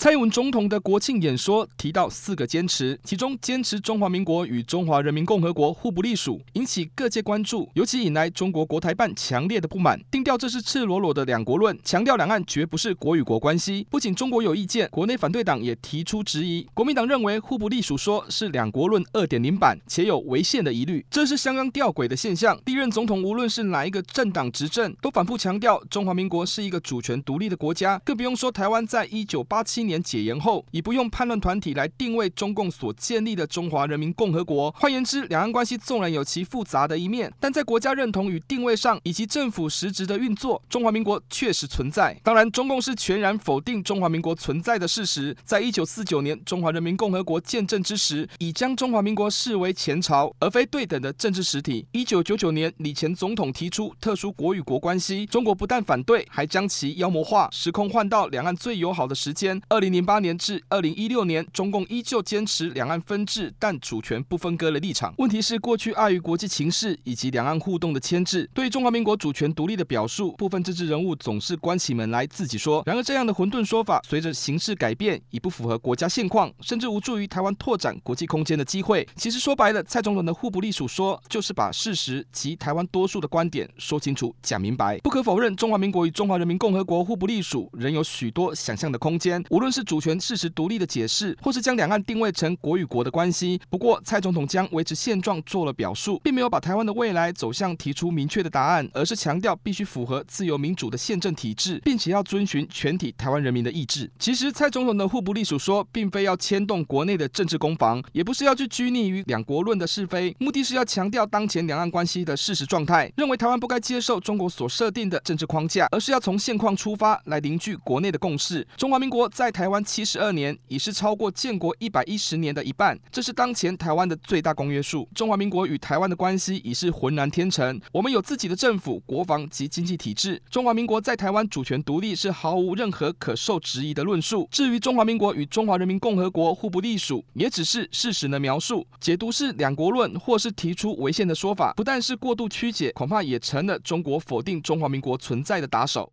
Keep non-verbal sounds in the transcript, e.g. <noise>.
蔡英文总统的国庆演说提到四个坚持，其中坚持中华民国与中华人民共和国互不隶属，引起各界关注，尤其引来中国国台办强烈的不满，定调这是赤裸裸的两国论，强调两岸绝不是国与国关系。不仅中国有意见，国内反对党也提出质疑。国民党认为互不隶属说是两国论二点零版，且有违宪的疑虑，这是相当吊诡的现象。历任总统无论是哪一个政党执政，都反复强调中华民国是一个主权独立的国家，更不用说台湾在一九八七 <laughs> 年解严后，已不用叛乱团体来定位中共所建立的中华人民共和国。换言之，两岸关系纵然有其复杂的一面，但在国家认同与定位上，以及政府实质的运作，中华民国确实存在。当然，中共是全然否定中华民国存在的事实。在一九四九年中华人民共和国建政之时，已将中华民国视为前朝而非对等的政治实体。一九九九年，李前总统提出特殊国与国关系，中国不但反对，还将其妖魔化，时空换到两岸最友好的时间。二二零零八年至二零一六年，中共依旧坚持两岸分治但主权不分割的立场。问题是，过去碍于国际情势以及两岸互动的牵制，对中华民国主权独立的表述，部分政治人物总是关起门来自己说。然而，这样的混沌说法，随着形势改变，已不符合国家现况，甚至无助于台湾拓展国际空间的机会。其实说白了，蔡总统的互不隶属说，就是把事实及台湾多数的观点说清楚、讲明白。不可否认，中华民国与中华人民共和国互不隶属，仍有许多想象的空间。无论是主权事实。独立的解释，或是将两岸定位成国与国的关系。不过，蔡总统将维持现状做了表述，并没有把台湾的未来走向提出明确的答案，而是强调必须符合自由民主的宪政体制，并且要遵循全体台湾人民的意志。其实，蔡总统的互不隶属说，并非要牵动国内的政治攻防，也不是要去拘泥于两国论的是非，目的是要强调当前两岸关系的事实状态，认为台湾不该接受中国所设定的政治框架，而是要从现况出发来凝聚国内的共识。中华民国在台湾七十二年。已是超过建国一百一十年的一半，这是当前台湾的最大公约数。中华民国与台湾的关系已是浑然天成，我们有自己的政府、国防及经济体制。中华民国在台湾主权独立是毫无任何可受质疑的论述。至于中华民国与中华人民共和国互不隶属，也只是事实的描述，解读是两国论，或是提出违宪的说法，不但是过度曲解，恐怕也成了中国否定中华民国存在的打手。